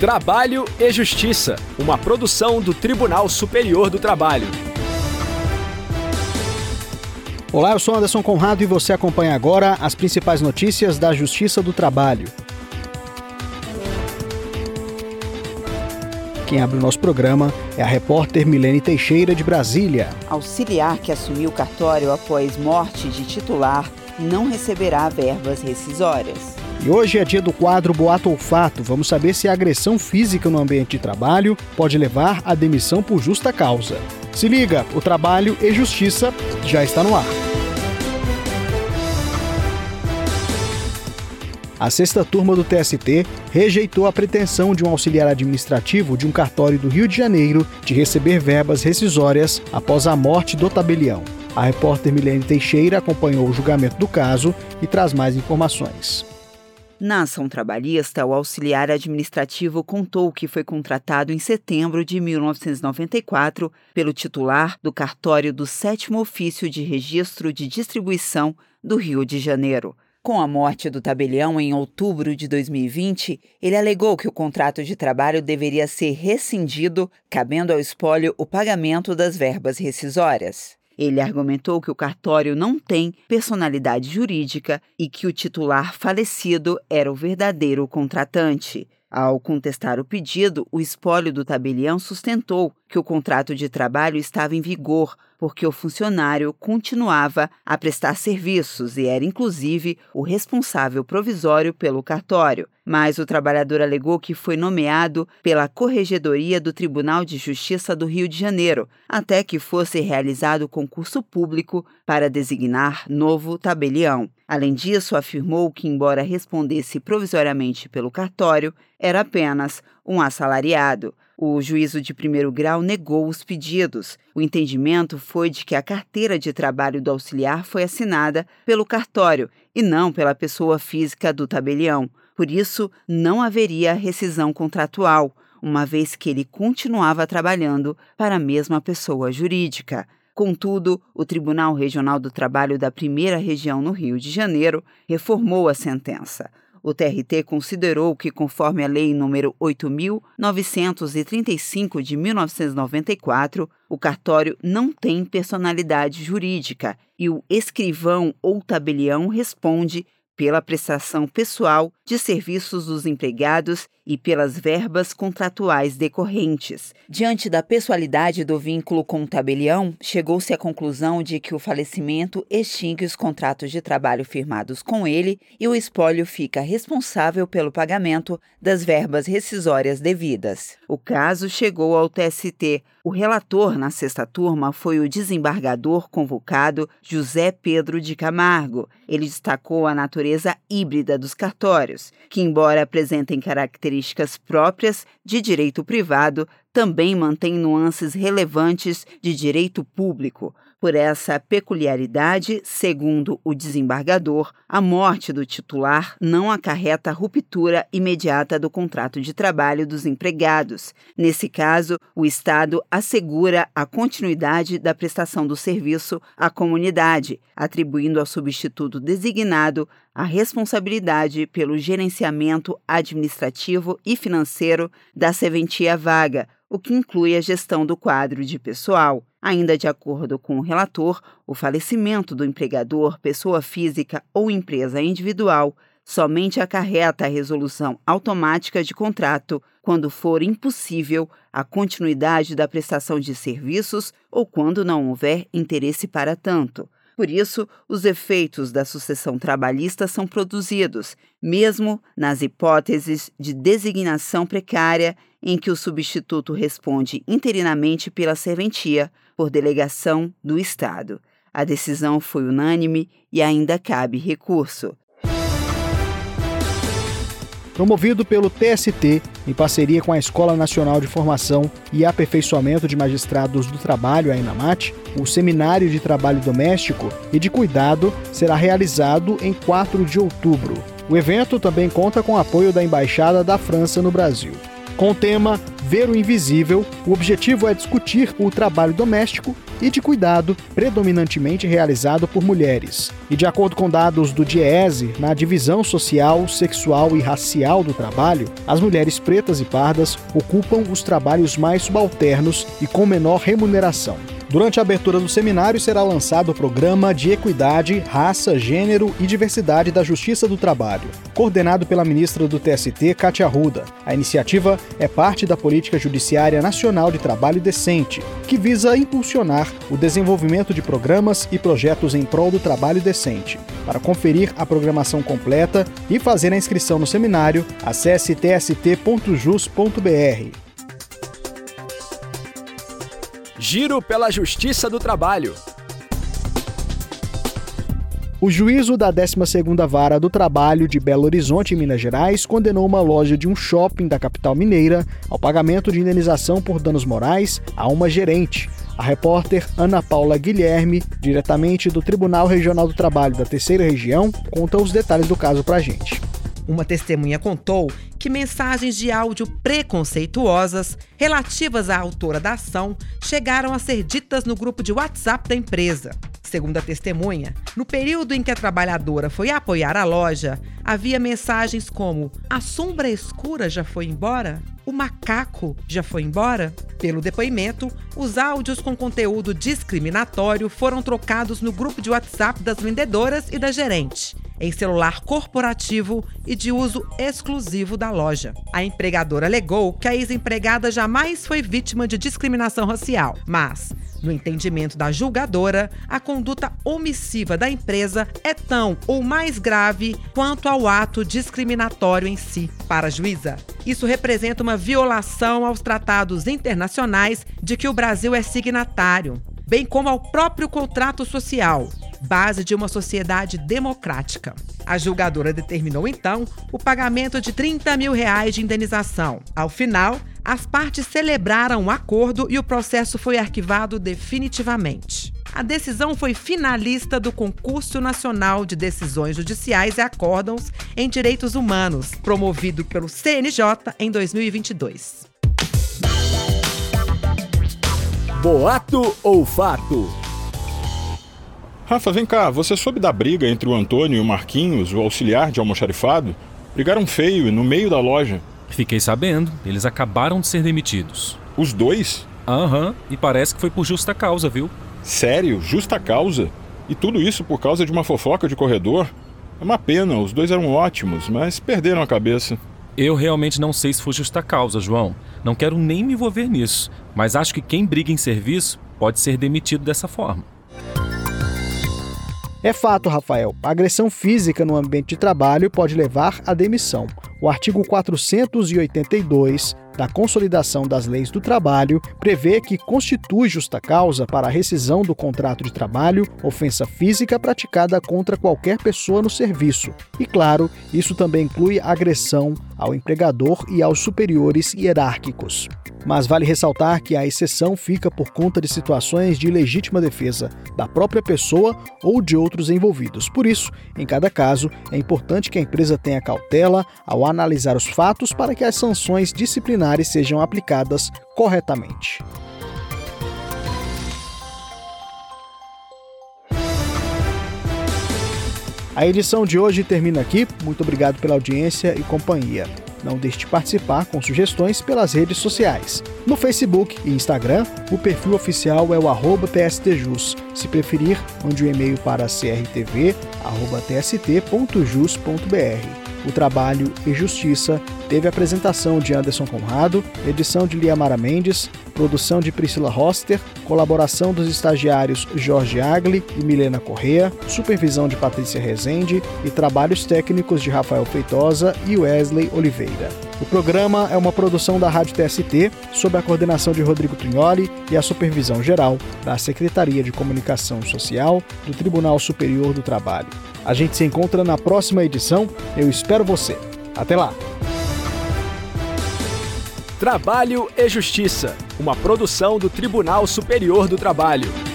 Trabalho e Justiça, uma produção do Tribunal Superior do Trabalho. Olá, eu sou Anderson Conrado e você acompanha agora as principais notícias da Justiça do Trabalho. Quem abre o nosso programa é a repórter Milene Teixeira, de Brasília. Auxiliar que assumiu o cartório após morte de titular não receberá verbas rescisórias. E hoje é dia do quadro Boato Olfato. Vamos saber se a agressão física no ambiente de trabalho pode levar à demissão por justa causa. Se liga, o trabalho e justiça já está no ar. A sexta turma do TST rejeitou a pretensão de um auxiliar administrativo de um cartório do Rio de Janeiro de receber verbas rescisórias após a morte do tabelião. A repórter Milene Teixeira acompanhou o julgamento do caso e traz mais informações. Na ação trabalhista, o auxiliar administrativo contou que foi contratado em setembro de 1994 pelo titular do cartório do sétimo ofício de registro de distribuição do Rio de Janeiro. Com a morte do tabelião em outubro de 2020, ele alegou que o contrato de trabalho deveria ser rescindido, cabendo ao espólio o pagamento das verbas rescisórias. Ele argumentou que o cartório não tem personalidade jurídica e que o titular falecido era o verdadeiro contratante. Ao contestar o pedido, o espólio do tabelião sustentou que o contrato de trabalho estava em vigor, porque o funcionário continuava a prestar serviços e era, inclusive, o responsável provisório pelo cartório. Mas o trabalhador alegou que foi nomeado pela Corregedoria do Tribunal de Justiça do Rio de Janeiro, até que fosse realizado concurso público para designar novo tabelião. Além disso, afirmou que, embora respondesse provisoriamente pelo cartório, era apenas um assalariado. O juízo de primeiro grau negou os pedidos. O entendimento foi de que a carteira de trabalho do auxiliar foi assinada pelo cartório e não pela pessoa física do tabelião. Por isso, não haveria rescisão contratual, uma vez que ele continuava trabalhando para a mesma pessoa jurídica. Contudo, o Tribunal Regional do Trabalho da Primeira Região no Rio de Janeiro reformou a sentença. O TRT considerou que, conforme a Lei nº 8.935 de 1994, o cartório não tem personalidade jurídica e o escrivão ou tabelião responde pela prestação pessoal de serviços dos empregados e pelas verbas contratuais decorrentes. Diante da pessoalidade do vínculo com o tabelião, chegou-se à conclusão de que o falecimento extingue os contratos de trabalho firmados com ele e o espólio fica responsável pelo pagamento das verbas rescisórias devidas. O caso chegou ao TST. O relator na sexta turma foi o desembargador convocado José Pedro de Camargo. Ele destacou a natureza híbrida dos cartórios, que, embora apresentem características próprias de direito privado, também mantém nuances relevantes de direito público. Por essa peculiaridade, segundo o desembargador, a morte do titular não acarreta ruptura imediata do contrato de trabalho dos empregados. Nesse caso, o Estado assegura a continuidade da prestação do serviço à comunidade, atribuindo ao substituto designado a responsabilidade pelo gerenciamento administrativo e financeiro da serventia vaga, o que inclui a gestão do quadro de pessoal. Ainda de acordo com o relator, o falecimento do empregador, pessoa física ou empresa individual somente acarreta a resolução automática de contrato quando for impossível a continuidade da prestação de serviços ou quando não houver interesse para tanto. Por isso, os efeitos da sucessão trabalhista são produzidos, mesmo nas hipóteses de designação precária em que o substituto responde interinamente pela serventia por delegação do Estado. A decisão foi unânime e ainda cabe recurso. Promovido pelo TST, em parceria com a Escola Nacional de Formação e Aperfeiçoamento de Magistrados do Trabalho, a ENAMAT, o Seminário de Trabalho Doméstico e de Cuidado será realizado em 4 de outubro. O evento também conta com o apoio da Embaixada da França no Brasil. Com o tema Ver o Invisível, o objetivo é discutir o trabalho doméstico e de cuidado predominantemente realizado por mulheres. E de acordo com dados do DIEESE, na divisão social, sexual e racial do trabalho, as mulheres pretas e pardas ocupam os trabalhos mais subalternos e com menor remuneração. Durante a abertura do seminário será lançado o programa de Equidade, Raça, Gênero e Diversidade da Justiça do Trabalho, coordenado pela ministra do TST, Katia Ruda. A iniciativa é parte da Política Judiciária Nacional de Trabalho Decente, que visa impulsionar o desenvolvimento de programas e projetos em prol do trabalho decente. Para conferir a programação completa e fazer a inscrição no seminário, acesse tst.jus.br. Giro pela Justiça do Trabalho. O juízo da 12ª Vara do Trabalho de Belo Horizonte, em Minas Gerais, condenou uma loja de um shopping da capital mineira ao pagamento de indenização por danos morais a uma gerente. A repórter Ana Paula Guilherme, diretamente do Tribunal Regional do Trabalho da Terceira Região, conta os detalhes do caso pra gente. Uma testemunha contou que mensagens de áudio preconceituosas relativas à autora da ação chegaram a ser ditas no grupo de WhatsApp da empresa. Segundo a testemunha, no período em que a trabalhadora foi apoiar a loja, havia mensagens como: A sombra escura já foi embora? O macaco já foi embora? Pelo depoimento, os áudios com conteúdo discriminatório foram trocados no grupo de WhatsApp das vendedoras e da gerente em celular corporativo e de uso exclusivo da loja. A empregadora alegou que a ex-empregada jamais foi vítima de discriminação racial, mas no entendimento da julgadora, a conduta omissiva da empresa é tão ou mais grave quanto ao ato discriminatório em si. Para a juíza, isso representa uma violação aos tratados internacionais de que o Brasil é signatário, bem como ao próprio contrato social, base de uma sociedade democrática. A julgadora determinou então o pagamento de 30 mil reais de indenização. Ao final, as partes celebraram um acordo e o processo foi arquivado definitivamente. A decisão foi finalista do Concurso Nacional de Decisões Judiciais e Acórdãos em Direitos Humanos, promovido pelo CNJ em 2022. Boato ou fato? Rafa, vem cá, você soube da briga entre o Antônio e o Marquinhos, o auxiliar de almoxarifado? Brigaram feio no meio da loja. Fiquei sabendo, eles acabaram de ser demitidos. Os dois? Aham, uhum, e parece que foi por justa causa, viu? Sério? Justa causa? E tudo isso por causa de uma fofoca de corredor? É uma pena, os dois eram ótimos, mas perderam a cabeça. Eu realmente não sei se foi justa causa, João. Não quero nem me envolver nisso, mas acho que quem briga em serviço pode ser demitido dessa forma. É fato, Rafael, a agressão física no ambiente de trabalho pode levar à demissão. O artigo 482 da Consolidação das Leis do Trabalho prevê que constitui justa causa para a rescisão do contrato de trabalho ofensa física praticada contra qualquer pessoa no serviço. E claro, isso também inclui agressão ao empregador e aos superiores hierárquicos. Mas vale ressaltar que a exceção fica por conta de situações de legítima defesa da própria pessoa ou de outros envolvidos. Por isso, em cada caso, é importante que a empresa tenha cautela ao analisar os fatos para que as sanções disciplinares sejam aplicadas corretamente. A edição de hoje termina aqui. Muito obrigado pela audiência e companhia. Não deixe de participar com sugestões pelas redes sociais. No Facebook e Instagram, o perfil oficial é o tstjus. Se preferir, mande um e-mail para crtv.tst.jus.br. O Trabalho e Justiça teve apresentação de Anderson Conrado, edição de Liamara Mendes, produção de Priscila Roster, colaboração dos estagiários Jorge Agli e Milena Correa, supervisão de Patrícia Rezende e trabalhos técnicos de Rafael Feitosa e Wesley Oliveira. O programa é uma produção da Rádio TST, sob a coordenação de Rodrigo Trignoli e a supervisão geral da Secretaria de Comunicação Social do Tribunal Superior do Trabalho. A gente se encontra na próxima edição. Eu espero você. Até lá! Trabalho e Justiça, uma produção do Tribunal Superior do Trabalho.